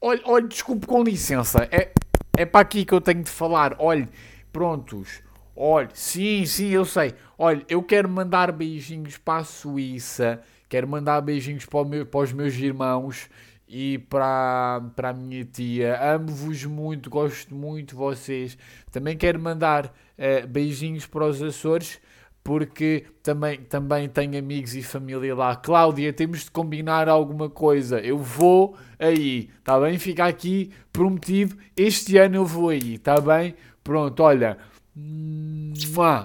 Olha, olha, desculpe com licença. É, é para aqui que eu tenho de falar. Olha, prontos. Olha, sim, sim, eu sei. Olha, eu quero mandar beijinhos para a Suíça. Quero mandar beijinhos para, meu, para os meus irmãos e para, para a minha tia. Amo-vos muito, gosto muito de vocês. Também quero mandar uh, beijinhos para os Açores porque também, também tenho amigos e família lá. Cláudia, temos de combinar alguma coisa. Eu vou aí, está bem? Fica aqui prometido. Este ano eu vou aí, está bem? Pronto, olha.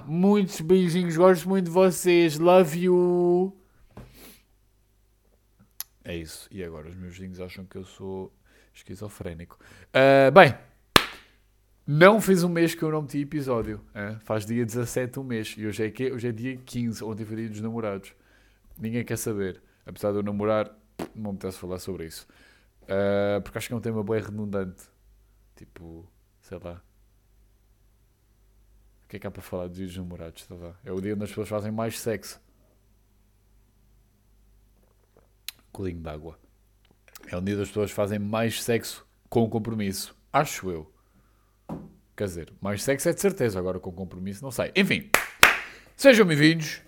Muitos beijinhos, gosto muito de vocês. Love you. É isso. E agora os meus vizinhos acham que eu sou esquizofrénico. Uh, bem. Não fez um mês que eu não meti episódio. É? Faz dia 17 um mês. E hoje é, que, hoje é dia 15, ontem foi dia dos namorados. Ninguém quer saber. Apesar de eu namorar, não me apetece falar sobre isso. Uh, porque acho que é um tema bem redundante. Tipo, sei lá. O que é que há para falar dia dos namorados? Sei lá. É o dia onde as pessoas fazem mais sexo. Colinho d'água. É o dia das pessoas fazem mais sexo com compromisso. Acho eu. Quer dizer, mais sexo é de certeza, agora com compromisso não sei. Enfim, sejam bem-vindos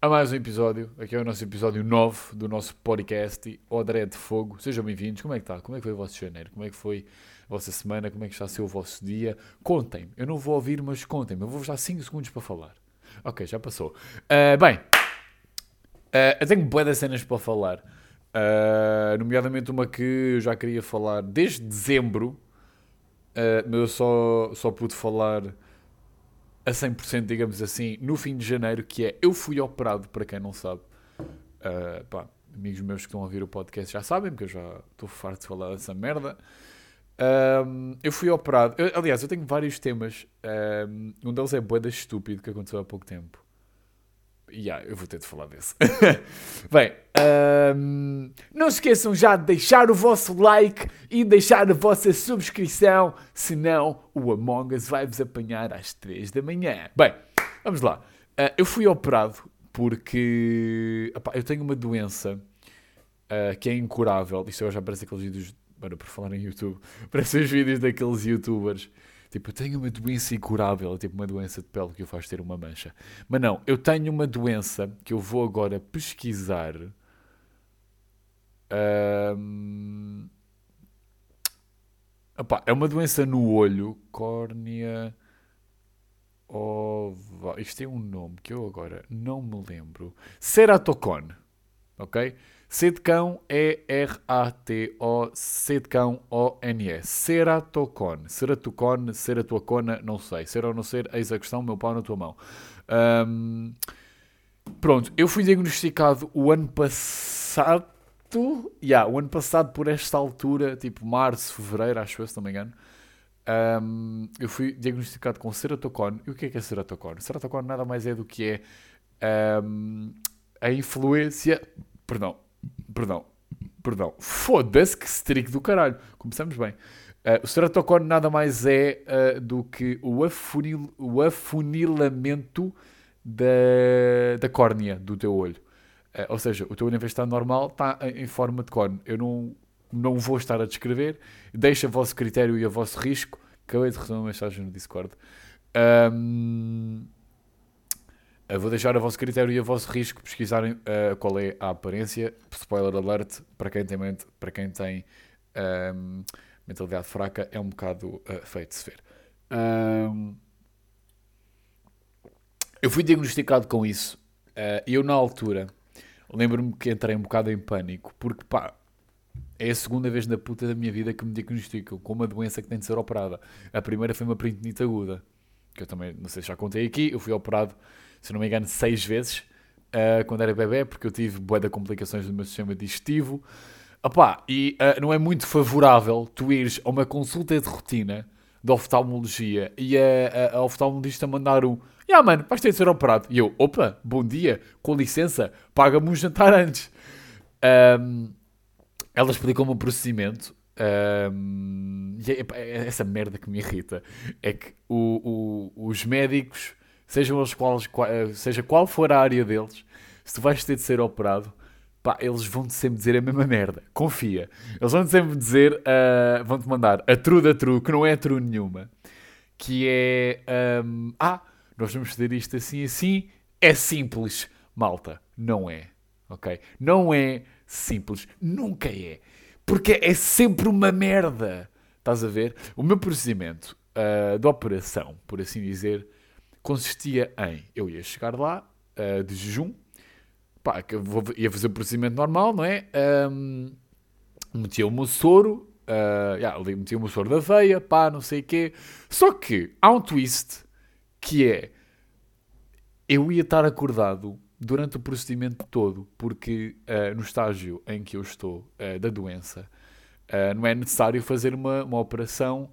a mais um episódio. Aqui é o nosso episódio 9 do nosso podcast Odré de Fogo. Sejam bem-vindos. Como é que está? Como é que foi o vosso janeiro? Como é que foi a vossa semana? Como é que está a ser o vosso dia? Contem-me. Eu não vou ouvir, mas contem-me. Eu vou-vos dar 5 segundos para falar. Ok, já passou. Uh, bem, uh, eu tenho boas cenas para falar. Uh, nomeadamente uma que eu já queria falar desde dezembro Uh, mas eu só, só pude falar a 100%, digamos assim, no fim de janeiro, que é eu fui operado, para quem não sabe. Uh, pá, amigos meus que estão a ouvir o podcast já sabem, porque eu já estou farto de falar dessa merda. Um, eu fui operado. Eu, aliás, eu tenho vários temas. Um, um deles é boeda estúpido que aconteceu há pouco tempo. Yeah, eu vou ter de falar desse. Bem, um, não esqueçam já de deixar o vosso like e deixar a vossa subscrição, senão o Among Us vai-vos apanhar às 3 da manhã. Bem, vamos lá. Uh, eu fui operado porque opa, eu tenho uma doença uh, que é incurável. Isto já parece aqueles vídeos, para por falar em YouTube, parece os vídeos daqueles youtubers Tipo, eu tenho uma doença incurável, tipo uma doença de pele que o faz ter uma mancha. Mas não, eu tenho uma doença que eu vou agora pesquisar. Um... Opa, é uma doença no olho, córnea ova. Isto tem um nome que eu agora não me lembro. Ceratocone, ok? C de cão é R-A-T-O, C de cão O-N-E. Ceratocone. Ceratocone, ceratuacona, não sei. Ser ou não ser, eis a questão, meu pau na tua mão. Um, pronto, eu fui diagnosticado o ano passado. Yeah, o ano passado, por esta altura, tipo março, fevereiro, acho eu, se não me engano. Um, eu fui diagnosticado com ceratocone. E o que é que é ceratocone? Ceratocone nada mais é do que é um, a influência. Perdão, Perdão, perdão. Foda-se que streak do caralho. Começamos bem. Uh, o ceratocone nada mais é uh, do que o, afunil, o afunilamento da, da córnea do teu olho. Uh, ou seja, o teu olho, em vez de estar normal, está em, forma de cone. Eu não, não vou estar a descrever. Deixa a vosso critério e a vosso risco. Acabei de receber uma mensagem no Discord. Um, Uh, vou deixar a vosso critério e a vosso risco pesquisarem uh, qual é a aparência. Spoiler alert, para quem tem, mente, para quem tem um, mentalidade fraca, é um bocado uh, feito de se ver. Um, eu fui diagnosticado com isso e eu, na altura, lembro-me que entrei um bocado em pânico, porque pá, é a segunda vez na puta da minha vida que me diagnosticam com uma doença que tem de ser operada. A primeira foi uma peritonite aguda, que eu também, não sei se já contei aqui, eu fui operado se não me engano, seis vezes uh, quando era bebê, porque eu tive bué de complicações do meu sistema digestivo. Opá, e uh, não é muito favorável tu ires a uma consulta de rotina de oftalmologia e a, a, a oftalmologista mandar um ah, yeah, mano, vais ter de ser operado. E eu, opa, bom dia, com licença, paga-me um jantar antes. Um, ela explicou-me o procedimento. Um, e é, é, essa merda que me irrita é que o, o, os médicos sejam os quais, eh, seja qual for a área deles, se tu vais ter de ser operado, pá, eles vão-te sempre dizer a mesma merda. Confia. Eles vão-te sempre dizer, uh, vão-te mandar a true da true, que não é true nenhuma. Que é, um, ah, nós vamos fazer isto assim assim. É simples, malta. Não é. Ok? Não é simples. Nunca é. Porque é sempre uma merda. Estás a ver? O meu procedimento uh, de operação, por assim dizer, consistia em eu ia chegar lá uh, de jejum, pá, que vou, ia fazer o procedimento normal, não é? Um, metia o meu soro, uh, yeah, metia o meu soro da veia, pá, não sei o quê. Só que há um twist que é eu ia estar acordado durante o procedimento todo, porque uh, no estágio em que eu estou da doença, não é necessário fazer uma, uma operação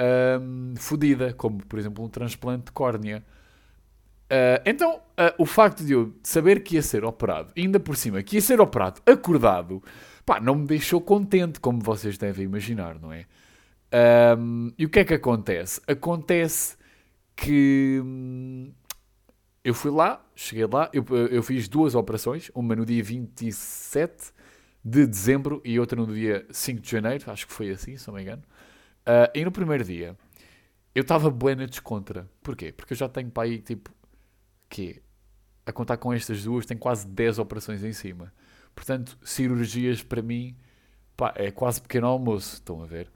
um, fodida, como por exemplo um transplante de córnea. Uh, então, uh, o facto de eu saber que ia ser operado, ainda por cima, que ia ser operado acordado, pá, não me deixou contente, como vocês devem imaginar, não é? Um, e o que é que acontece? Acontece que hum, eu fui lá, cheguei lá, eu, eu fiz duas operações, uma no dia 27 de dezembro e outra no dia 5 de janeiro, acho que foi assim, se não me engano. Uh, e no primeiro dia, eu estava bué descontra. Porquê? Porque eu já tenho para aí, tipo, que a contar com estas duas, tem quase 10 operações em cima. Portanto, cirurgias para mim pá, é quase pequeno almoço. Estão a ver?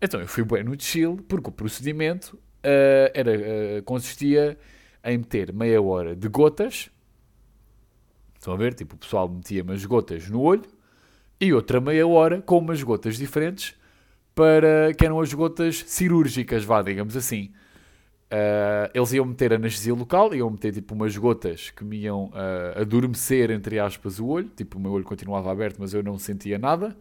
Então eu fui bem no chill, porque o procedimento uh, era, uh, consistia em meter meia hora de gotas. Estão a ver? Tipo, o pessoal metia umas gotas no olho e outra meia hora com umas gotas diferentes para que eram as gotas cirúrgicas, vá, digamos assim. Uh, eles iam meter anestesia local, iam meter tipo umas gotas que me iam uh, adormecer, entre aspas, o olho. Tipo, o meu olho continuava aberto, mas eu não sentia nada.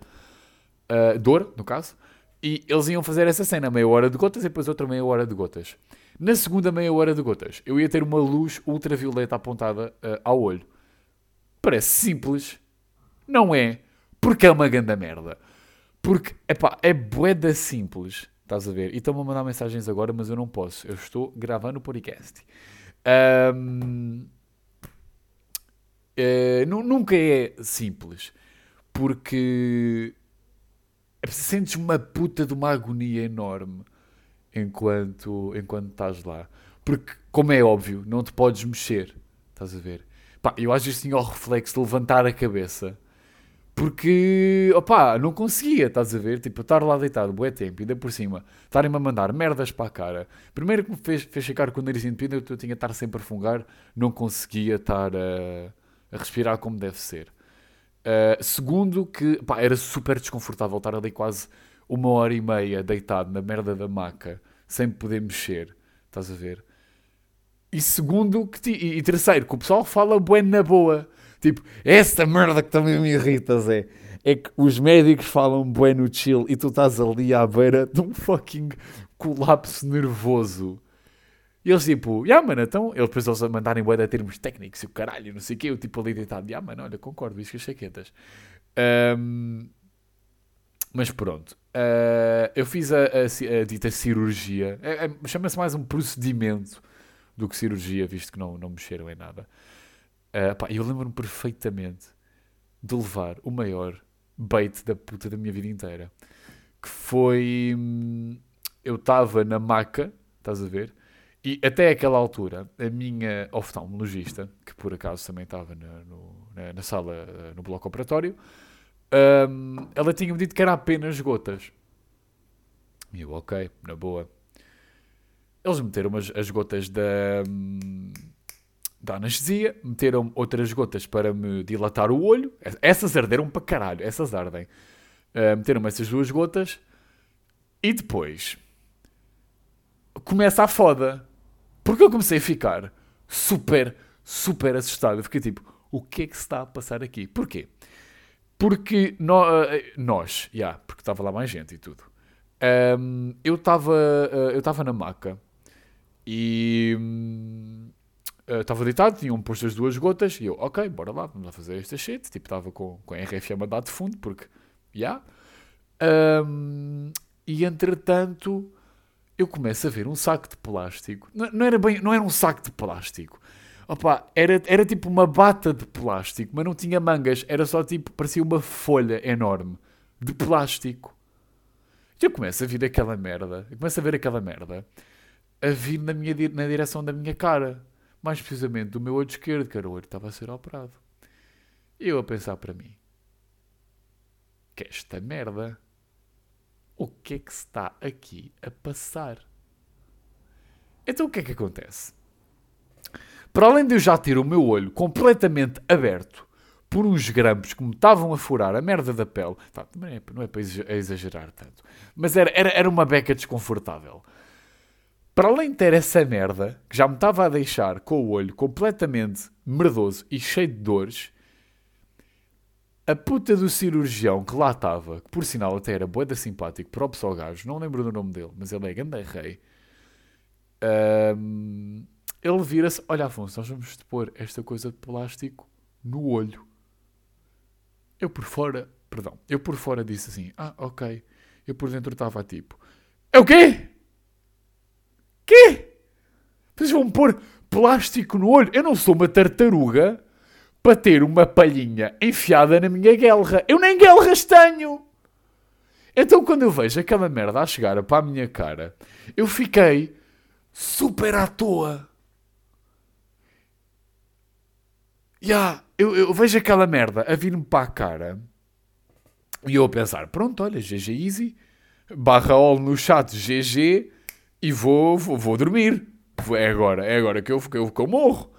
Uh, dor, no caso. E eles iam fazer essa cena, meia hora de gotas e depois outra meia hora de gotas. Na segunda meia hora de gotas, eu ia ter uma luz ultravioleta apontada ao olho. Parece simples. Não é. Porque é uma grande merda. Porque, epá, é boeda simples Estás a ver? E estão-me a mandar mensagens agora, mas eu não posso. Eu estou gravando o podcast. Um, é, nunca é simples. Porque sentes uma puta de uma agonia enorme enquanto, enquanto estás lá. Porque, como é óbvio, não te podes mexer. Estás a ver? Eu às vezes tinha o reflexo de levantar a cabeça porque, opá, não conseguia, estás a ver? Tipo, estar lá deitado, bué tempo, e ainda por cima, estarem-me a mandar merdas para a cara. Primeiro que me fez, fez ficar com o nariz entupido, eu tinha que estar sempre a fungar, não conseguia estar a, a respirar como deve ser. Uh, segundo que, pá, era super desconfortável estar ali quase uma hora e meia deitado na merda da maca, sem poder mexer, estás a ver? E segundo, que e, e terceiro, que o pessoal fala bué na boa. Tipo, essa merda que também me irrita, Zé. É que os médicos falam bué no chill e tu estás ali à beira de um fucking colapso nervoso. E eles tipo, yeah, mano, então, eles depois eles a mandarem bué de termos técnicos e o caralho, não sei o quê, eu tipo ali deitado, yeah, mano, olha, concordo, isso que as chaquetas. Um, mas pronto, uh, eu fiz a, a, a dita cirurgia, é, é, chama-se mais um procedimento do que cirurgia, visto que não, não mexeram em nada. Uh, pá, eu lembro-me perfeitamente de levar o maior bait da puta da minha vida inteira. Que foi. Hum, eu estava na maca, estás a ver? E até aquela altura, a minha oftalmologista, que por acaso também estava na, na, na, sala, eh, no bloco operatório, um, ela tinha-me dito que era apenas gotas. E eu, ok, na boa. Eles meteram as, as gotas da. Hum, da anestesia, meteram outras gotas para me dilatar o olho. Essas arderam para caralho, essas ardem. Uh, meteram essas duas gotas e depois começa a foda. Porque eu comecei a ficar super, super assustado. Eu fiquei tipo, o que é que se está a passar aqui? Porquê? Porque no, uh, nós, já, yeah, porque estava lá mais gente e tudo. Um, eu estava uh, eu estava na maca e um, estava uh, deitado, tinham posto as duas gotas, e eu, ok, bora lá, vamos lá fazer esta shit. Tipo, estava com, com a RFM a dar de fundo, porque, já. Yeah. Um, e entretanto, eu começo a ver um saco de plástico. Não, não, era bem, não era um saco de plástico, Opa, era, era tipo uma bata de plástico, mas não tinha mangas. Era só tipo, parecia uma folha enorme de plástico. E eu começo a vir aquela merda. Eu começo a ver aquela merda a vir na, minha, na direção da minha cara. Mais precisamente do meu olho esquerdo, que era o olho que estava a ser operado. E eu a pensar para mim: que esta merda. O que é que se está aqui a passar? Então o que é que acontece? Para além de eu já ter o meu olho completamente aberto por uns grampos que me estavam a furar a merda da pele, tá, não, é, é para exagerar tanto, mas era, era, era uma beca desconfortável. Para além de ter essa merda, que já me estava a deixar com o olho completamente merdoso e cheio de dores, a puta do cirurgião que lá estava, que por sinal até era boeda simpático, próprio só gajo, não lembro do nome dele, mas ele é ganda rei. Um, ele vira-se: Olha, Afonso, nós vamos pôr esta coisa de plástico no olho. Eu por fora, perdão, eu por fora disse assim: Ah, ok. Eu por dentro estava tipo: É o quê? Quê? Vocês vão pôr plástico no olho? Eu não sou uma tartaruga para ter uma palhinha enfiada na minha guelra. Eu nem guelras tenho. Então, quando eu vejo aquela merda a chegar para a minha cara, eu fiquei super à toa. Yeah, eu, eu vejo aquela merda a vir-me para a cara e eu a pensar: pronto, olha, GG Easy, barra all no chat GG e vou, vou, vou dormir. É agora, é agora que eu, que eu, que eu morro.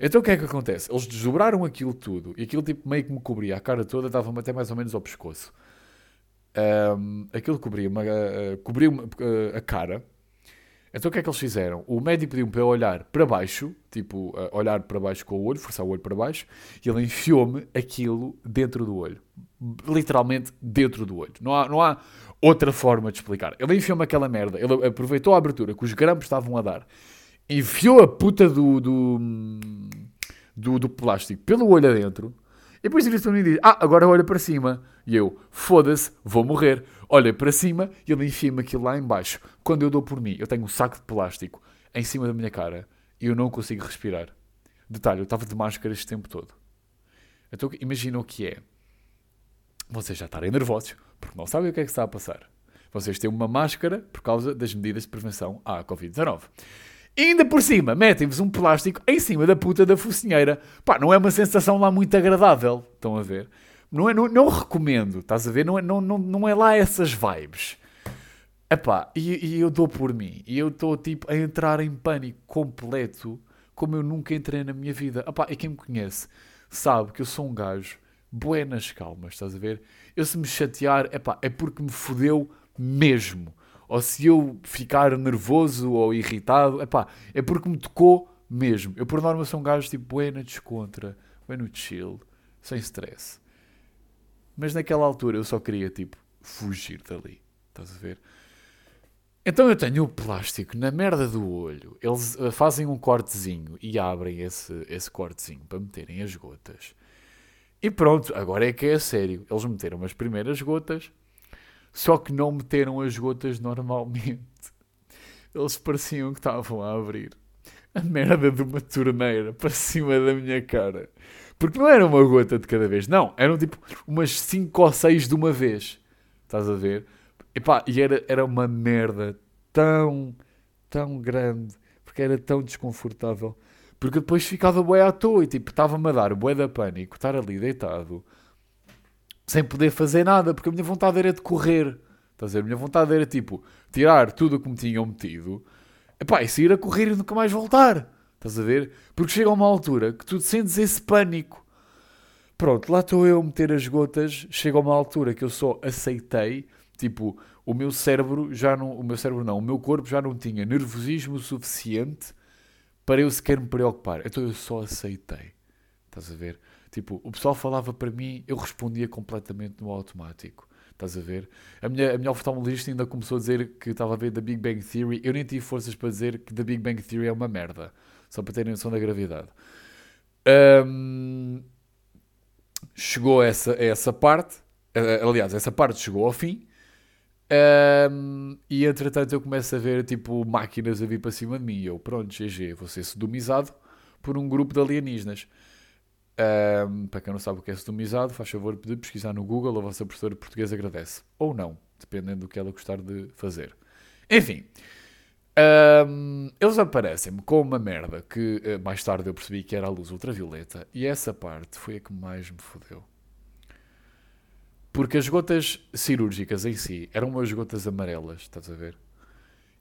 Então o que é que acontece? Eles desdobraram aquilo tudo e aquilo tipo meio que me cobria a cara toda, dava-me até mais ou menos ao pescoço. Um, aquilo cobria-me uh, cobria uh, a cara. Então o que é que eles fizeram? O médico pediu-me para eu olhar para baixo, tipo, uh, olhar para baixo com o olho, forçar o olho para baixo, e ele enfiou-me aquilo dentro do olho. Literalmente dentro do olho. Não há, não há outra forma de explicar. Ele enfiou-me aquela merda, ele aproveitou a abertura que os grampos estavam a dar enfiou a puta do, do, do, do plástico pelo olho adentro e depois vira para mim e diz: Ah, agora olha para cima. E eu, foda-se, vou morrer. Olha para cima e ele enfia-me aquilo lá embaixo. Quando eu dou por mim, eu tenho um saco de plástico em cima da minha cara e eu não consigo respirar. Detalhe, eu estava de máscara este tempo todo. Então imagina o que é. Vocês já estarem nervosos porque não sabem o que é que está a passar. Vocês têm uma máscara por causa das medidas de prevenção à Covid-19. E ainda por cima, metem-vos um plástico em cima da puta da focinheira. Pá, não é uma sensação lá muito agradável. Estão a ver? Não, é, não, não recomendo, estás a ver? Não é, não, não, não é lá essas vibes. Epá, e, e eu dou por mim. E eu estou tipo a entrar em pânico completo, como eu nunca entrei na minha vida. Epá, e quem me conhece sabe que eu sou um gajo buenas calmas, estás a ver? Eu se me chatear, epá, é porque me fodeu mesmo ou se eu ficar nervoso ou irritado, epá, é porque me tocou mesmo. Eu, por norma, sou um gajo tipo, buena descontra, bueno chill, sem stress. Mas naquela altura eu só queria, tipo, fugir dali. Estás a ver? Então eu tenho o plástico na merda do olho. Eles eh, fazem um cortezinho e abrem esse, esse cortezinho para meterem as gotas. E pronto, agora é que é sério. Eles meteram as primeiras gotas só que não meteram as gotas normalmente. Eles pareciam que estavam a abrir a merda de uma torneira para cima da minha cara. Porque não era uma gota de cada vez, não. Eram tipo umas 5 ou 6 de uma vez. Estás a ver? Epá, e era, era uma merda tão, tão grande. Porque era tão desconfortável. Porque depois ficava bué à toa e tipo, estava-me a dar bué da pânico estar ali deitado sem poder fazer nada, porque a minha vontade era de correr. Estás a ver? A minha vontade era tipo tirar tudo o que me tinham metido epá, e sair a correr e nunca mais voltar. Estás a ver? Porque chega uma altura que tu sentes esse pânico. Pronto, lá estou eu a meter as gotas. Chega uma altura que eu só aceitei. Tipo, o meu cérebro já não. O meu cérebro não, o meu corpo já não tinha nervosismo suficiente para eu sequer me preocupar. Então eu só aceitei. Estás a ver? Tipo, o pessoal falava para mim, eu respondia completamente no automático. Estás a ver? A minha, a minha oftalmologista ainda começou a dizer que estava a ver da Big Bang Theory. Eu nem tive forças para dizer que The Big Bang Theory é uma merda. Só para terem noção da gravidade. Um, chegou essa, essa parte. Aliás, essa parte chegou ao fim. Um, e entretanto eu começo a ver tipo máquinas a vir para cima de mim. E eu, pronto, GG, vou ser sodomizado por um grupo de alienígenas. Um, para quem não sabe o que é sodomizado, faz favor de pesquisar no Google, a vossa professora de português agradece. Ou não, dependendo do que ela gostar de fazer. Enfim, um, eles aparecem-me com uma merda que uh, mais tarde eu percebi que era a luz ultravioleta, e essa parte foi a que mais me fodeu. Porque as gotas cirúrgicas em si eram umas gotas amarelas, estás a ver?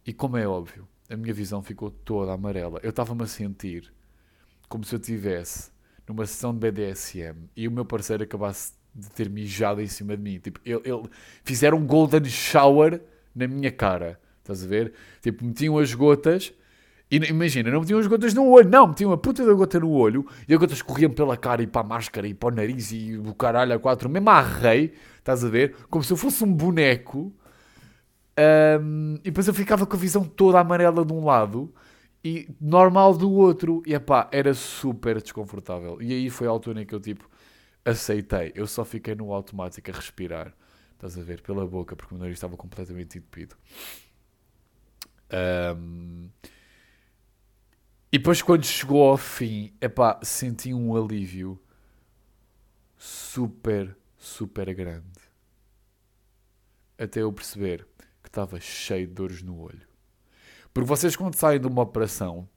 E como é óbvio, a minha visão ficou toda amarela. Eu estava-me a sentir como se eu estivesse numa sessão de BDSM e o meu parceiro acabasse de ter mijado em cima de mim. Tipo, ele, ele fizeram um golden shower na minha cara. Estás a ver? Tipo, metiam as gotas e imagina, não metiam as gotas no olho, não, metiam a puta da gota no olho e as gotas corriam pela cara e para a máscara e para o nariz e o caralho a quatro, mesmo a rei, estás a ver? Como se eu fosse um boneco. Um, e depois eu ficava com a visão toda amarela de um lado e normal do outro. E pá, era super desconfortável. E aí foi a altura em que eu tipo aceitei. Eu só fiquei no automático a respirar. Estás a ver? Pela boca, porque o nariz estava completamente entupido. Um, e depois quando chegou ao fim, epá, senti um alívio super, super grande. Até eu perceber que estava cheio de dores no olho. Porque vocês quando saem de uma operação...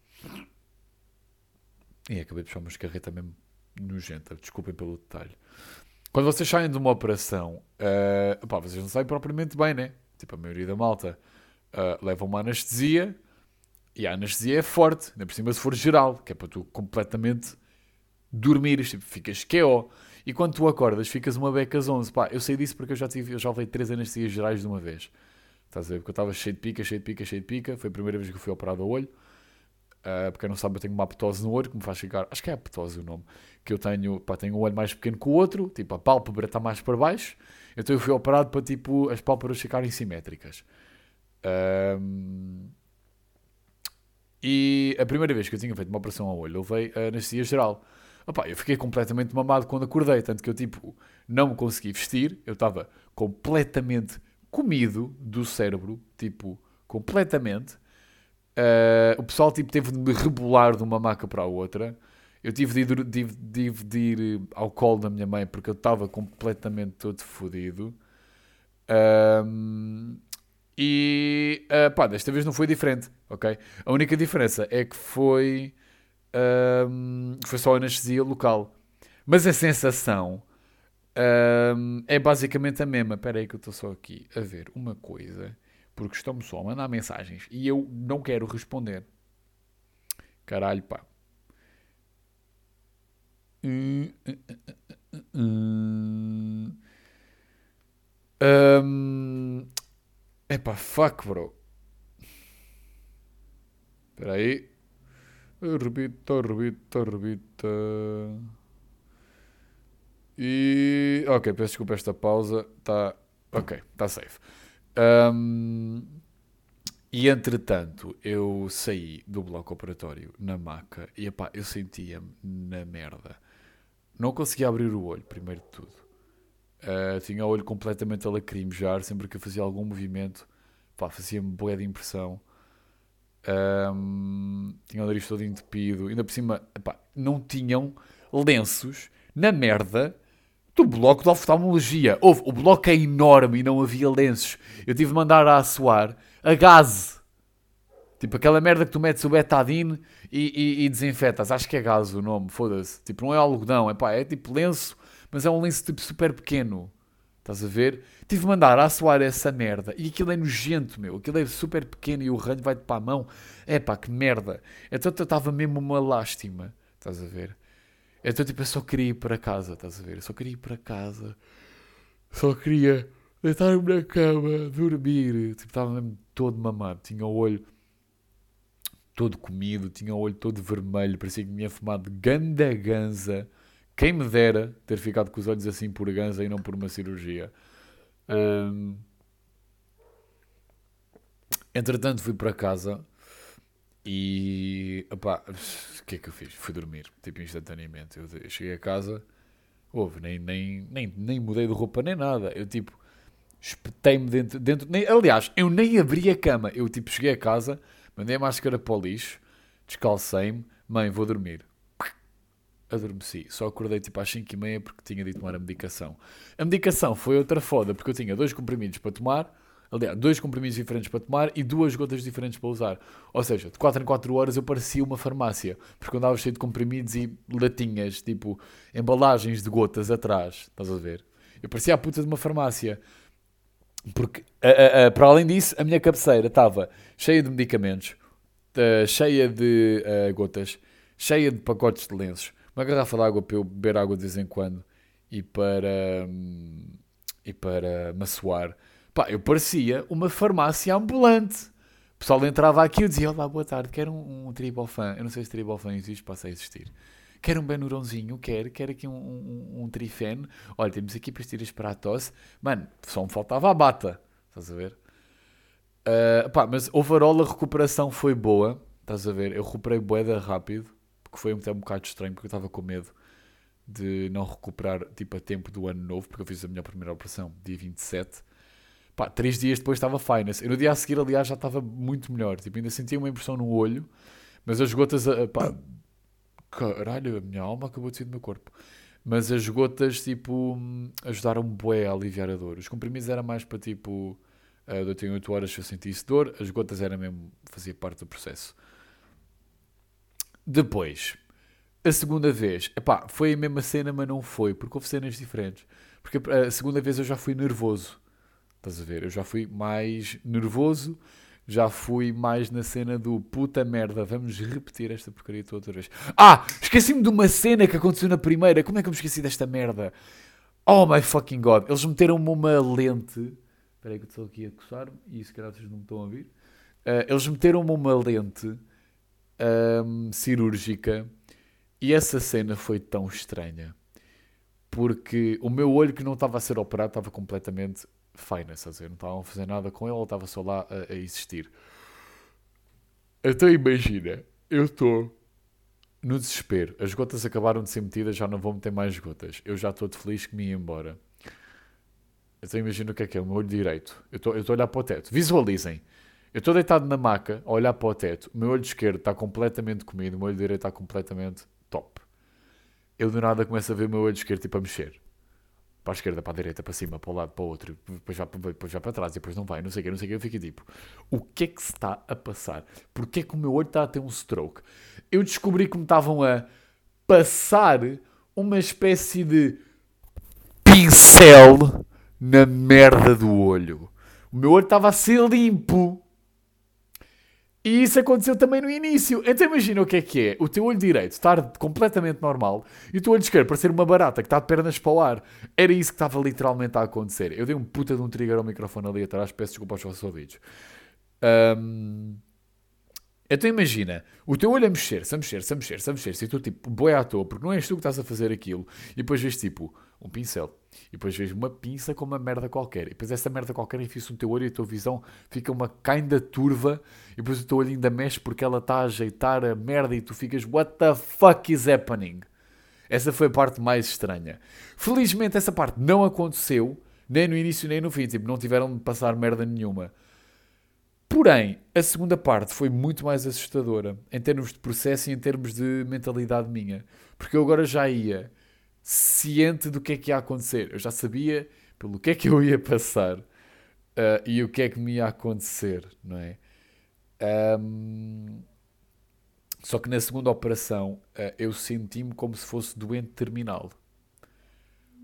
E acabei de puxar uma escarreta mesmo nojenta, desculpem pelo detalhe. Quando vocês saem de uma operação, uh, pá, vocês não saem propriamente bem, né? Tipo, a maioria da malta uh, leva uma anestesia e a anestesia é forte, ainda por cima se for geral, que é para tu completamente dormires, tipo, ficas QO. E quando tu acordas, ficas uma becas 11. Pá, eu sei disso porque eu já, tive, eu já levei três anestesias gerais de uma vez. Estás a ver? Porque eu estava cheio de pica, cheio de pica, cheio de pica. Foi a primeira vez que eu fui operado ao olho. Uh, porque não sabe, eu tenho uma aptose no olho que me faz ficar. Acho que é aptose o nome. Que eu tenho, pá, tenho um olho mais pequeno que o outro, tipo, a pálpebra está mais para baixo. Então eu fui operado para, tipo, as pálpebras ficarem simétricas. Um, e a primeira vez que eu tinha feito uma operação ao olho, levei a anestesia geral. Opa, eu fiquei completamente mamado quando acordei, tanto que eu tipo não me consegui vestir, eu estava completamente comido do cérebro, tipo, completamente. Uh, o pessoal tipo, teve de me rebolar de uma maca para a outra. Eu tive de ir, tive, de ir ao colo da minha mãe porque eu estava completamente todo fodido. Um, e uh, pá, desta vez não foi diferente, ok? A única diferença é que foi, foi só anestesia local. Mas a sensação é basicamente a mesma. Espera aí que eu estou só aqui a ver uma coisa, porque estão-me só a mandar mensagens e eu não quero responder. Caralho, pá. Um, Epá, fuck, bro. Espera aí. Rebita, rebita, rebita. E. Ok, peço desculpa esta pausa. Está. Ok, está safe. Um... E entretanto, eu saí do bloco operatório na maca e epá, eu sentia-me na merda. Não conseguia abrir o olho, primeiro de tudo. Uh, tinha o olho completamente a lacrimejar sempre que eu fazia algum movimento. fazia-me boa de impressão. Um, tinha o nariz todo entupido. Ainda por cima, epá, não tinham lenços na merda do bloco de oftalmologia. Houve, o bloco é enorme e não havia lenços. Eu tive de mandar a assoar a gás. Tipo aquela merda que tu metes o betadine e, e, e desinfetas. Acho que é gás o nome, foda-se. Tipo, não é algodão, epá, é tipo lenço mas é um lenço tipo super pequeno. Estás a ver? Tive de mandar assoar essa merda. E aquilo é nojento, meu. Aquilo é super pequeno e o ranho vai-te para a mão. É pá, que merda. Então eu estava mesmo uma lástima. Estás a ver? Então tipo, eu só queria ir para casa. Estás a ver? Eu só queria ir para casa. Só queria deitar-me na cama, dormir. Tipo, estava mesmo todo mamado. Tinha o olho todo comido. Tinha o olho todo vermelho. Parecia que me tinha fumado ganda ganza. Quem me dera ter ficado com os olhos assim por ganza e não por uma cirurgia. Um, entretanto, fui para casa e. Opá, o que é que eu fiz? Fui dormir, tipo instantaneamente. Eu cheguei a casa, houve, nem, nem, nem, nem mudei de roupa nem nada. Eu tipo, espetei-me dentro. dentro nem, aliás, eu nem abri a cama. Eu tipo, cheguei a casa, mandei a máscara para o lixo, descalcei-me, mãe, vou dormir. Adormeci. Só acordei tipo às 5 e meia porque tinha de tomar a medicação. A medicação foi outra foda porque eu tinha dois comprimidos para tomar, aliás, dois comprimidos diferentes para tomar e duas gotas diferentes para usar. Ou seja, de 4 em 4 horas eu parecia uma farmácia porque andava cheio de comprimidos e latinhas, tipo embalagens de gotas atrás. Estás a ver? Eu parecia a puta de uma farmácia. Porque, a, a, a, para além disso, a minha cabeceira estava cheia de medicamentos, uh, cheia de uh, gotas, cheia de pacotes de lenços, uma garrafa de água para eu beber água de vez em quando e para, e para maçoar. Pá, eu parecia uma farmácia ambulante. O pessoal entrava aqui e dizia: Olá, boa tarde, quero um, um tribofan. Eu não sei se tribofan existe, passa a existir. Quero um benurãozinho, quero, quero aqui um, um, um trifen. Olha, temos aqui pastilhas para a tosse. Mano, só me faltava a bata. Estás a ver? Uh, pá, mas overall a recuperação foi boa. Estás a ver? Eu recuperei boeda rápido. Porque foi até um bocado estranho, porque eu estava com medo de não recuperar tipo a tempo do ano novo, porque eu fiz a minha primeira operação dia 27. Pá, três dias depois estava fine. E no dia a seguir, aliás, já estava muito melhor. Tipo, ainda sentia uma impressão no olho, mas as gotas, pá, caralho, a minha alma acabou de sair do meu corpo. Mas as gotas, tipo, ajudaram-me bué a aliviar a dor. Os comprimidos era mais para, tipo, uh, durante 8 horas se eu sentisse dor. As gotas era mesmo, fazia parte do processo. Depois, a segunda vez, epá, foi a mesma cena, mas não foi, porque houve cenas diferentes. Porque a segunda vez eu já fui nervoso. Estás a ver? Eu já fui mais nervoso já fui mais na cena do puta merda, vamos repetir esta porcaria toda outra vez. Ah, esqueci-me de uma cena que aconteceu na primeira. Como é que eu me esqueci desta merda? Oh my fucking god. Eles meteram-me uma lente. Espera aí que eu estou aqui a coçar-me e se calhar vocês não me estão a ouvir. Uh, eles meteram-me uma lente cirúrgica e essa cena foi tão estranha. Porque o meu olho que não estava a ser operado estava completamente fine, a dizer? Não estavam a fazer nada com ele, ele estava só lá a, a existir. Então imagina, eu estou no desespero. As gotas acabaram de ser metidas, já não vou meter mais gotas. Eu já estou de feliz que me ia embora. Então imagina o que é que é o meu olho direito. Eu estou a olhar para o teto. Visualizem. Eu estou deitado na maca a olhar para o teto. O meu olho esquerdo está completamente comido, o meu olho direito está completamente top. Eu do nada começo a ver o meu olho esquerdo tipo a mexer para a esquerda, para a direita, para cima, para o lado, para o outro, depois vai, depois vai para trás e depois não vai, não sei o que, não sei o que, eu fico tipo, o que é que se está a passar? Porquê é que o meu olho está a ter um stroke? Eu descobri que me estavam a passar uma espécie de pincel na merda do olho. O meu olho estava a ser limpo. E isso aconteceu também no início. Então imagina o que é que é. O teu olho direito estar completamente normal e o teu olho esquerdo parecer uma barata que está de pernas para o ar. Era isso que estava literalmente a acontecer. Eu dei um puta de um trigger ao microfone ali atrás. Peço desculpa aos vossos ouvidos. Um... Então imagina, o teu olho a mexer-se, a mexer-se, a mexer-se, a mexer-se, e tu tipo, boi à toa, porque não és tu que estás a fazer aquilo, e depois vês tipo, um pincel, e depois vês uma pinça com uma merda qualquer, e depois essa merda qualquer enfia-se no teu olho e a tua visão fica uma kinda turva, e depois o teu olho ainda mexe porque ela está a ajeitar a merda e tu ficas, what the fuck is happening? Essa foi a parte mais estranha. Felizmente essa parte não aconteceu, nem no início nem no fim, tipo, não tiveram de passar merda nenhuma. Porém, a segunda parte foi muito mais assustadora em termos de processo e em termos de mentalidade minha. Porque eu agora já ia ciente do que é que ia acontecer. Eu já sabia pelo que é que eu ia passar uh, e o que é que me ia acontecer, não é? Um, só que na segunda operação uh, eu senti-me como se fosse doente terminal.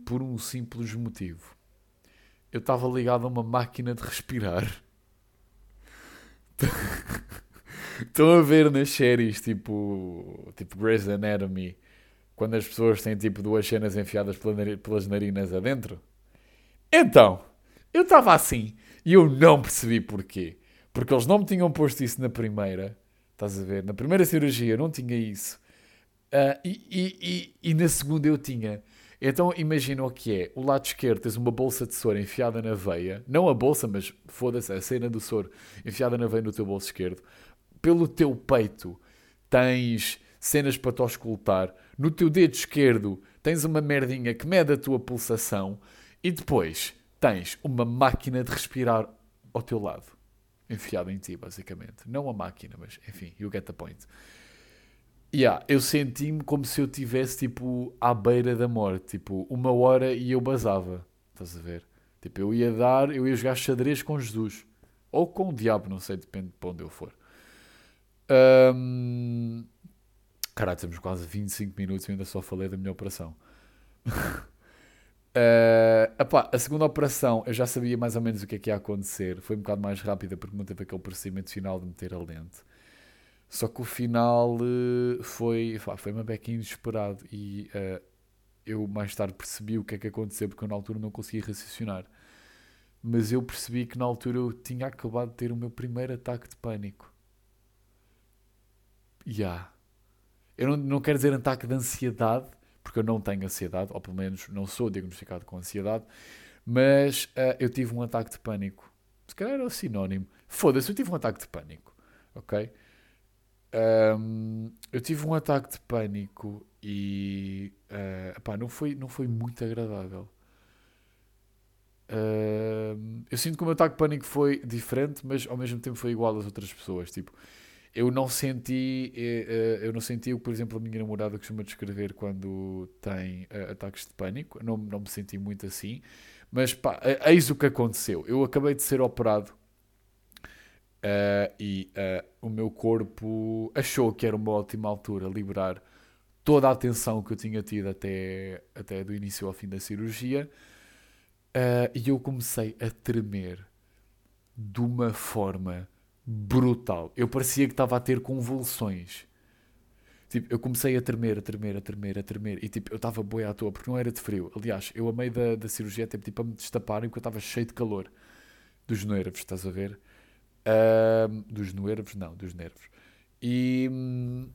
Por um simples motivo. Eu estava ligado a uma máquina de respirar Estão a ver nas séries tipo, tipo Grey's Anatomy, quando as pessoas têm tipo duas cenas enfiadas pelas narinas adentro? Então, eu estava assim e eu não percebi porquê. Porque eles não me tinham posto isso na primeira. Estás a ver? Na primeira cirurgia eu não tinha isso. Uh, e, e, e, e na segunda eu tinha. Então imagina o que é. O lado esquerdo tens uma bolsa de soro enfiada na veia. Não a bolsa, mas foda-se, a cena do soro enfiada na veia no teu bolso esquerdo. Pelo teu peito tens cenas para te auscultar. No teu dedo esquerdo tens uma merdinha que mede a tua pulsação. E depois tens uma máquina de respirar ao teu lado. Enfiada em ti, basicamente. Não a máquina, mas enfim, you get the point. Yeah, eu senti-me como se eu estivesse tipo à beira da morte, tipo uma hora e eu basava, estás a ver? Tipo, eu ia dar, eu ia jogar xadrez com Jesus ou com o diabo, não sei, depende de para onde eu for. Um... Caralho, temos quase 25 minutos e ainda só falei da minha operação. Uh, a segunda operação eu já sabia mais ou menos o que é que ia acontecer. Foi um bocado mais rápida porque não teve aquele procedimento final de meter a lente. Só que o final uh, foi, foi uma beca inesperado e uh, eu mais tarde percebi o que é que aconteceu porque eu na altura não conseguia raciocinar. Mas eu percebi que na altura eu tinha acabado de ter o meu primeiro ataque de pânico. Ya. Yeah. Eu não, não quero dizer ataque de ansiedade, porque eu não tenho ansiedade, ou pelo menos não sou diagnosticado com ansiedade, mas uh, eu tive um ataque de pânico. Se calhar era o sinónimo. Foda-se, eu tive um ataque de pânico, ok? Um, eu tive um ataque de pânico e uh, não, foi, não foi muito agradável. Uh, eu sinto que o meu ataque de pânico foi diferente, mas ao mesmo tempo foi igual às outras pessoas. Tipo, eu não senti, eh, eh, eu não senti o que, por exemplo, a minha namorada costuma descrever quando tem eh, ataques de pânico. Não, não me senti muito assim. Mas pá, eis o que aconteceu. Eu acabei de ser operado uh, e uh, o meu corpo achou que era uma ótima altura liberar toda a atenção que eu tinha tido até, até do início ao fim da cirurgia. Uh, e eu comecei a tremer de uma forma brutal. Eu parecia que estava a ter convulsões. Tipo, eu comecei a tremer, a tremer, a tremer, a tremer. E tipo, eu estava boia à toa, porque não era de frio. Aliás, eu a meio da, da cirurgia teve tipo, a me destaparem porque eu estava cheio de calor. Dos nervos, estás a ver? Uh, dos nervos? Não, dos nervos. E hum,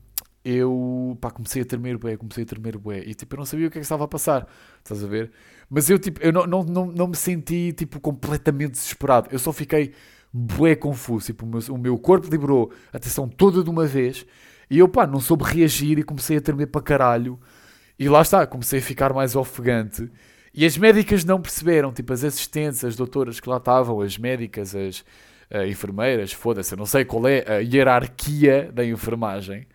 eu pá, comecei a tremer bué, comecei a tremer bué. E tipo, eu não sabia o que é que estava a passar. Estás a ver? Mas eu tipo, eu não, não, não, não me senti tipo completamente desesperado. Eu só fiquei bué confuso. Tipo, o meu, o meu corpo liberou a atenção toda de uma vez e eu, pá, não soube reagir e comecei a tremer para caralho. E lá está, comecei a ficar mais ofegante. E as médicas não perceberam, tipo, as assistentes, as doutoras que lá estavam, as médicas, as uh, enfermeiras, foda-se, eu não sei qual é a hierarquia da enfermagem.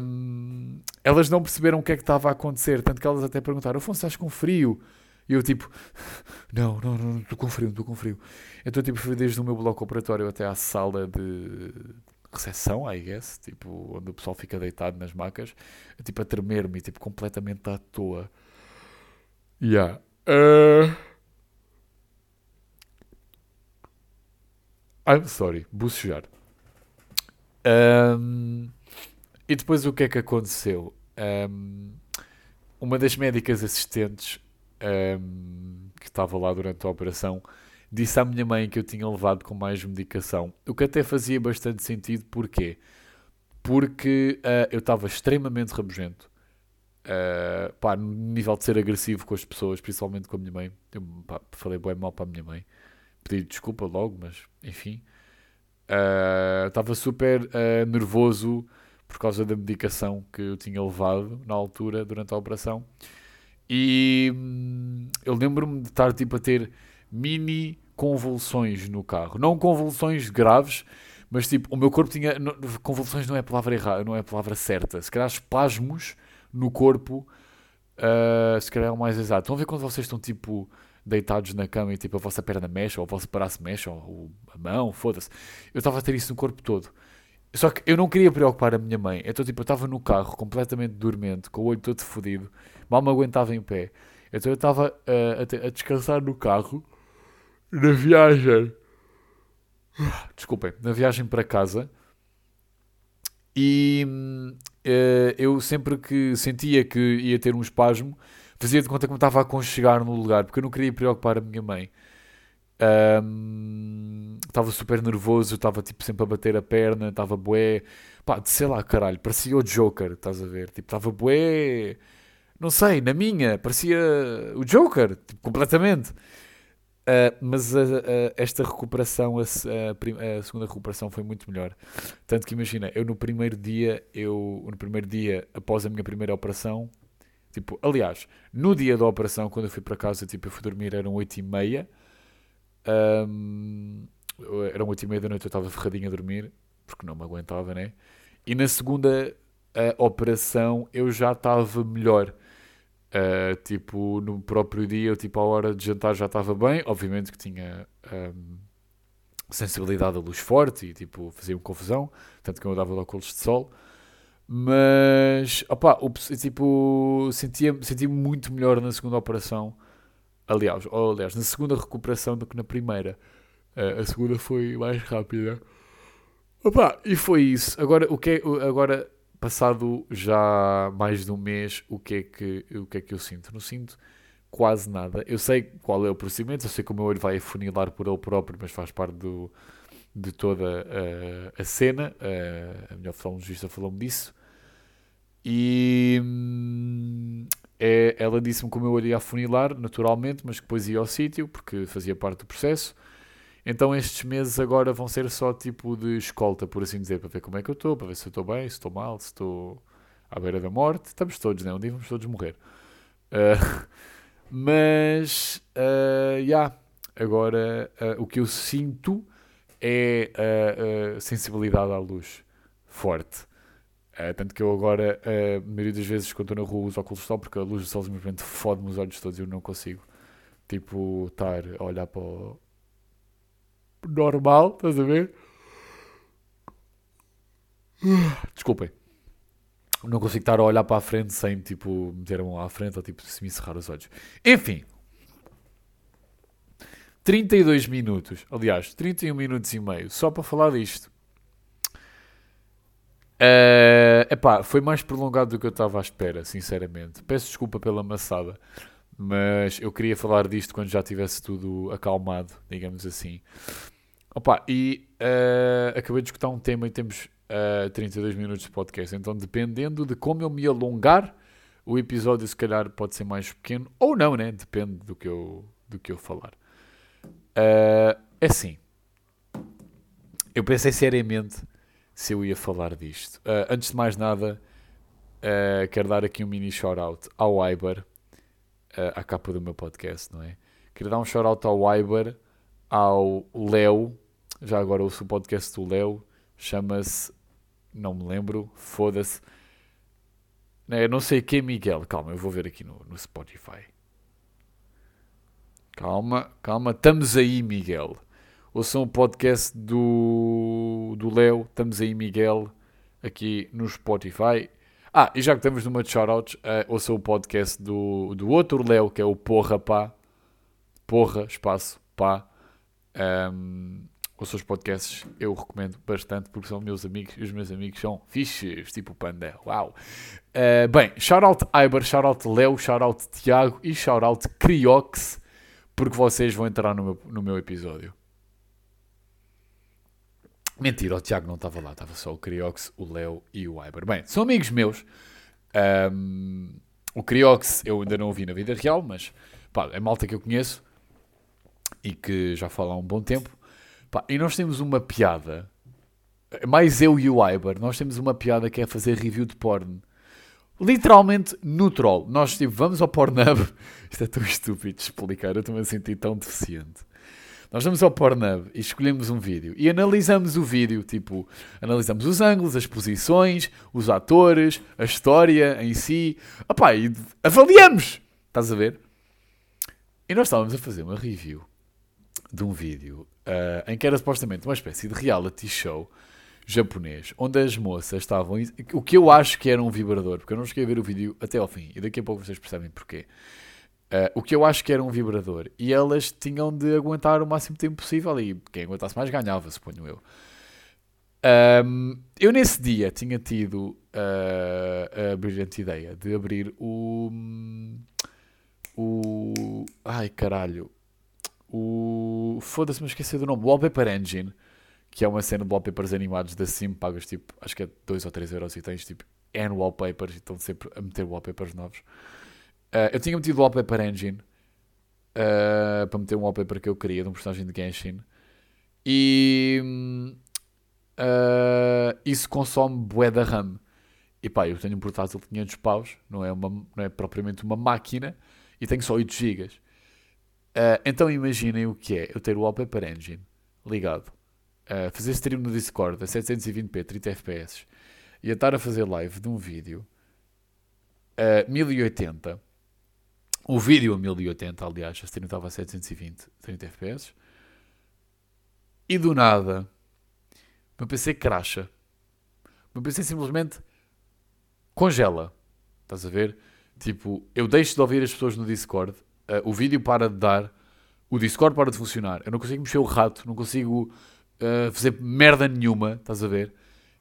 Um, elas não perceberam o que é que estava a acontecer, tanto que elas até perguntaram: Afonso, estás com frio? E eu tipo, não, não, não, estou com frio, estou com frio. Então tipo, fui desde o meu bloco operatório até à sala de recepção, I guess, tipo, onde o pessoal fica deitado nas macas, tipo, a tremer-me, tipo, completamente à toa. Yeah. Uh... I'm sorry, bocejar. Um... E depois o que é que aconteceu? Um... Uma das médicas assistentes um, que estava lá durante a operação, disse à minha mãe que eu tinha levado com mais medicação. O que até fazia bastante sentido, porquê? Porque uh, eu estava extremamente rabugento. Uh, pá, no nível de ser agressivo com as pessoas, principalmente com a minha mãe. Eu pá, falei bem mal para a minha mãe. Pedi desculpa logo, mas enfim. Uh, estava super uh, nervoso por causa da medicação que eu tinha levado na altura, durante a operação. E hum, eu lembro-me de estar tipo a ter mini convulsões no carro. Não convulsões graves, mas tipo, o meu corpo tinha. Convulsões não é a palavra errada, não é a palavra certa. Se calhar espasmos no corpo, uh, se calhar é o mais exato. Estão a ver quando vocês estão tipo deitados na cama e tipo a vossa perna mexe, ou o vosso braço mexe, ou a mão, foda-se. Eu estava a ter isso no corpo todo. Só que eu não queria preocupar a minha mãe. Então, tipo, eu estava no carro completamente dormente, com o olho todo fodido, mal me aguentava em pé. Então, eu estava uh, a, a, descansar no carro, na viagem. Desculpem, na viagem para casa. E uh, eu sempre que sentia que ia ter um espasmo, fazia de conta que me estava a aconchegar no lugar, porque eu não queria preocupar a minha mãe. Estava um, super nervoso, estava tipo sempre a bater a perna, estava bué. Pá, sei lá, caralho, parecia o Joker, estás a ver? Tipo, estava bué. Não sei, na minha, parecia o Joker, tipo, completamente. Uh, mas esta recuperação, a, a, a, segunda recuperação foi muito melhor. Tanto que imagina, eu no primeiro dia, eu no primeiro dia após a minha primeira operação, tipo, aliás, no dia da operação, quando eu fui para casa, tipo, eu fui dormir, eram 8 e meia. Um, eram 8 e meia da noite, eu estava ferradinho a dormir, porque não me aguentava, né? E na segunda, a operação eu já estava melhor. Uh, tipo, no próprio dia, tipo, à hora de jantar já estava bem. Obviamente que tinha um, sensibilidade à luz forte e, tipo, fazia-me confusão. Tanto que eu dava óculos de sol. Mas, opá, tipo, sentia-me sentia muito melhor na segunda operação. Aliás, ou, aliás, na segunda recuperação do que na primeira. Uh, a segunda foi mais rápida. Opa, e foi isso. Agora, o que é, agora passado já mais de um mês, o que, é que, o que é que eu sinto? Não sinto quase nada. Eu sei qual é o procedimento, eu sei que o meu olho vai afunilar por ele próprio, mas faz parte do, de toda a, a cena. A, a minha oftalmologista falou-me disso. E hum, é, ela disse-me que o meu olho ia afunilar naturalmente, mas que depois ia ao sítio, porque fazia parte do processo. Então estes meses agora vão ser só tipo de escolta, por assim dizer, para ver como é que eu estou, para ver se eu estou bem, se estou mal, se estou à beira da morte. Estamos todos, né? Um dia vamos todos morrer. Uh, mas, uh, yeah, agora uh, o que eu sinto é a sensibilidade à luz forte. Tanto que eu agora, a maioria das vezes, quando estou na rua, uso óculos de sol, porque a luz do sol simplesmente fode-me os olhos todos e eu não consigo, tipo, estar a olhar para o, normal, estás a ver? Desculpem. Não consigo estar a olhar para a frente sem, tipo, meter a mão à frente ou, tipo, se me encerrar os olhos. Enfim. 32 minutos. Aliás, 31 minutos e meio. Só para falar disto. Uh, epá, foi mais prolongado do que eu estava à espera, sinceramente. Peço desculpa pela maçada. Mas eu queria falar disto quando já tivesse tudo acalmado, digamos assim. Opa, e uh, acabei de escutar um tema e temos uh, eh, 32 minutos de podcast. Então, dependendo de como eu me alongar, o episódio se calhar pode ser mais pequeno ou não, né? Depende do que eu, do que eu falar. Uh, é assim. Eu pensei seriamente se eu ia falar disto. Uh, antes de mais nada, uh, quero dar aqui um mini shout-out ao Iber, à capa do meu podcast, não é? Quero dar um shout-out ao Iber, ao Léo, já agora ouço o podcast do Léo, chama-se, não me lembro, foda-se. Não, sei quem Miguel, calma, eu vou ver aqui no, no Spotify. Calma, calma, estamos aí, Miguel. Ouçam o podcast do, do Léo, estamos aí, Miguel, aqui no Spotify. Ah, e já que estamos numa de shoutouts, uh, ouçam o podcast do, do outro Léo, que é o Porra Pá. Porra, espaço, pá. Um, os podcasts, eu recomendo bastante porque são meus amigos e os meus amigos são fixes, tipo Panda. Uau! Uh, bem, shoutout Iber, shoutout Léo, shoutout Tiago e shoutout Criox, porque vocês vão entrar no meu, no meu episódio. Mentira, o Tiago não estava lá, estava só o Criox, o Léo e o Iber. Bem, são amigos meus. Um, o Criox eu ainda não ouvi na vida real, mas pá, é malta que eu conheço e que já fala há um bom tempo. Pá, e nós temos uma piada, mais eu e o Iber, nós temos uma piada que é fazer review de porn. Literalmente no troll. Nós tipo, vamos ao Pornhub. Isto é tão estúpido de explicar, eu estou-me a sentir tão deficiente. Nós vamos ao Pornhub e escolhemos um vídeo e analisamos o vídeo, tipo, analisamos os ângulos, as posições, os atores, a história em si. Opá, e avaliamos! Estás a ver? E nós estávamos a fazer uma review de um vídeo uh, em que era supostamente uma espécie de reality show japonês, onde as moças estavam. O que eu acho que era um vibrador, porque eu não cheguei a ver o vídeo até ao fim, e daqui a pouco vocês percebem porquê. Uh, o que eu acho que era um vibrador. E elas tinham de aguentar o máximo tempo possível, e quem aguentasse mais ganhava, suponho eu. Um, eu nesse dia tinha tido uh, a brilhante ideia de abrir o. O. Ai caralho. O. Foda-se, me esqueci do nome. Wallpaper Engine. Que é uma cena de wallpapers animados da Sim. Pagas tipo, acho que é 2 ou 3 euros e tens tipo N wallpapers e estão sempre a meter wallpapers novos. Uh, eu tinha metido Wallpaper Engine uh, para meter um wallpaper que eu queria de um personagem de Genshin. E uh, isso consome bué da RAM. E pá, eu tenho um portátil de 500 paus, não é, uma, não é propriamente uma máquina, e tenho só 8 GB. então imaginem o que é eu ter o Wallpaper Engine ligado, fazer stream no Discord a 720p, 30 fps, ia estar a fazer live de um vídeo a 1080. O vídeo a 1080, aliás, a stream estava a 720, 30 FPS. E do nada, o meu PC cracha. O meu PC simplesmente congela. Estás a ver? Tipo, eu deixo de ouvir as pessoas no Discord, uh, o vídeo para de dar, o Discord para de funcionar. Eu não consigo mexer o rato, não consigo uh, fazer merda nenhuma, estás a ver?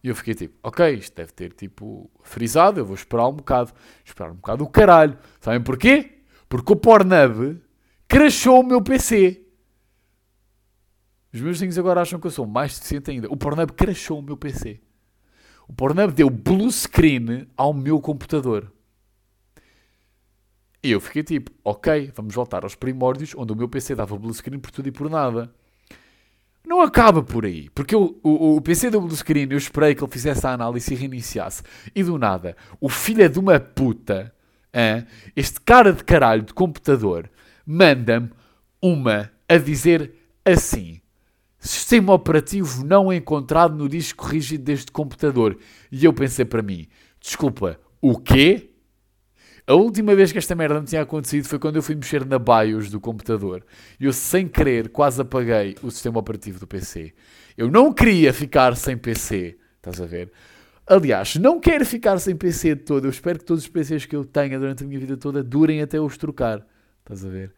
E eu fiquei tipo, ok, isto deve ter tipo frisado, eu vou esperar um bocado. Esperar um bocado o caralho. Sabem porquê? Porque o Pornhub crashou o meu PC. Os meus vizinhos agora acham que eu sou mais deficiente ainda. O Pornhub crashou o meu PC. O Pornhub deu blue screen ao meu computador. E eu fiquei tipo, ok, vamos voltar aos primórdios, onde o meu PC dava blue screen por tudo e por nada. Não acaba por aí, porque o, o PC do blue screen eu esperei que ele fizesse a análise e reiniciasse. E do nada, o filho de uma puta, hein, este cara de caralho de computador, manda-me uma a dizer assim: Sistema operativo não encontrado no disco rígido deste computador. E eu pensei para mim: desculpa, o quê? A última vez que esta merda me tinha acontecido foi quando eu fui mexer na BIOS do computador. E eu, sem querer, quase apaguei o sistema operativo do PC. Eu não queria ficar sem PC. Estás a ver? Aliás, não quero ficar sem PC de todo. Eu espero que todos os PCs que eu tenha durante a minha vida toda durem até os trocar. Estás a ver?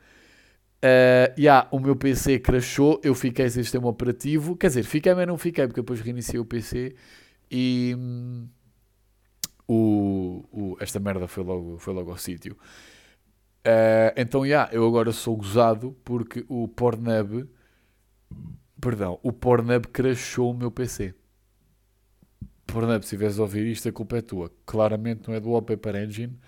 Uh, yeah, o meu PC crashou, eu fiquei sem sistema operativo. Quer dizer, fiquei, mas não fiquei, porque depois reiniciei o PC e. O, o, esta merda foi logo, foi logo ao sítio. Uh, então, yeah, eu agora sou gozado porque o Pornhub, perdão, o Pornhub crashou o meu PC. Pornhub, se estiveres a ouvir isto, a culpa é tua. Claramente não é do Wallpaper Engine,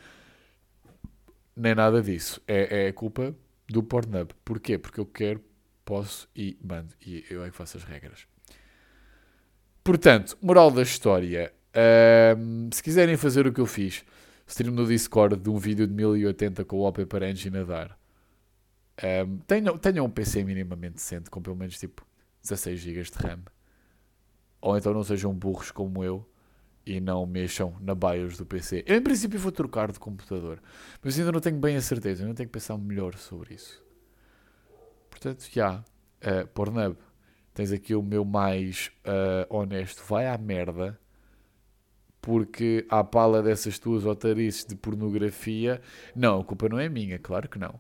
nem nada disso. É, é culpa do Pornhub. Porquê? Porque eu quero, posso e mando. E eu é que faço as regras. Portanto, moral da história. Se quiserem fazer o que eu fiz, stream no Discord de um vídeo de 1080 com o Wallpaper Engine a dar. Um, tenham, tenham um PC minimamente decente, com pelo menos tipo 16 GB de RAM. Ou então não sejam burros como eu e não mexam na BIOS do PC. Eu, em princípio, vou trocar de computador, mas ainda não tenho bem a certeza. Não tenho que pensar melhor sobre isso. Portanto, já, yeah, uh, Pornhub, tens aqui o meu mais uh, honesto. Vai à merda porque à pala dessas tuas otarices de pornografia, não, a culpa não é minha, claro que não.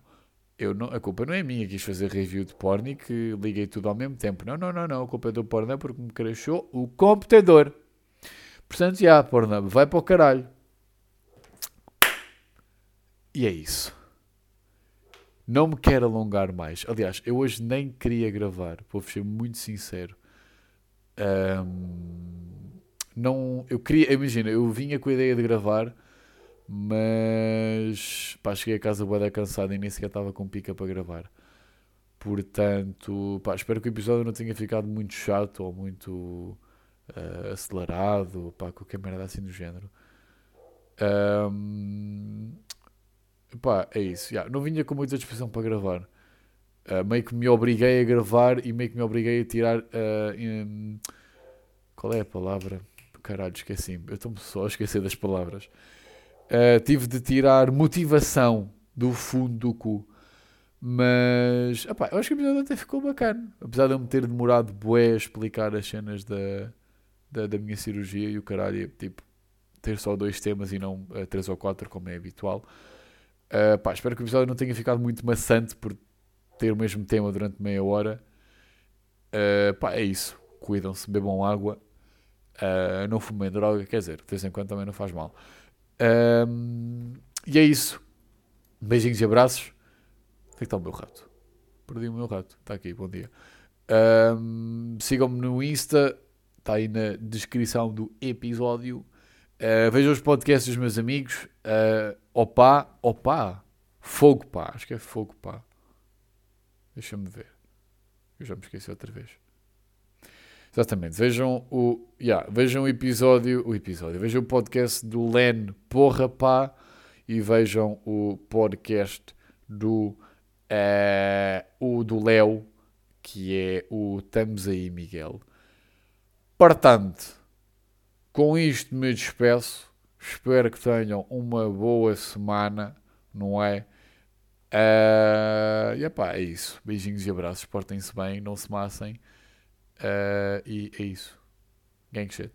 Eu não, a culpa não é minha, quis fazer review de porno e que liguei tudo ao mesmo tempo. Não, não, não, não, a culpa é do porno é porque me crashou o computador. Portanto, já, porno, vai para o caralho. E é isso. Não me quero alongar mais. Aliás, eu hoje nem queria gravar, vou ser muito sincero. Um, não, eu queria, imagina, eu vinha com a ideia de gravar, mas pá, cheguei a casa boa cansado e nem sequer estava com pica para gravar. Portanto, pá, espero que o episódio não tenha ficado muito chato ou muito uh, acelerado, pá, qualquer merda assim do género. Um, pá, é isso. Yeah, não vinha com muita disposição para gravar. Uh, meio que me obriguei a gravar e meio que me obriguei a tirar. Uh, qual é a palavra? Caralho, esqueci-me. Eu estou-me só a esquecer das palavras. Uh, tive de tirar motivação do fundo do cu. Mas, opá, eu acho que o episódio até ficou bacana. Apesar de eu me ter demorado bué a explicar as cenas da, da, da minha cirurgia e o caralho, tipo, ter só dois temas e não uh, três ou quatro, como é habitual. Uh, pá, espero que o episódio não tenha ficado muito maçante por ter o mesmo tema durante meia hora. Uh, pá, é isso. Cuidam-se, bebam água Uh, não fumem droga, quer dizer, de vez em quando também não faz mal. Um, e é isso. Beijinhos e abraços. Onde é que está o meu rato? Perdi o meu rato. Está aqui, bom dia. Um, Sigam-me no Insta, está aí na descrição do episódio. Uh, vejam os podcasts dos meus amigos. Uh, opa, opa, fogo pá, acho que é fogo pá. Deixa-me ver. Eu já me esqueci outra vez. Exatamente. Vejam o, yeah, vejam o episódio, o episódio, vejam o podcast do Len Porra Pá e vejam o podcast do, uh, o do Léo, que é o Estamos aí, Miguel. Portanto, Com isto me despeço. Espero que tenham uma boa semana, não é? Uh, e epá, é isso. Beijinhos e abraços. Portem-se bem, não se massem. Uh, e é isso. Gang shit.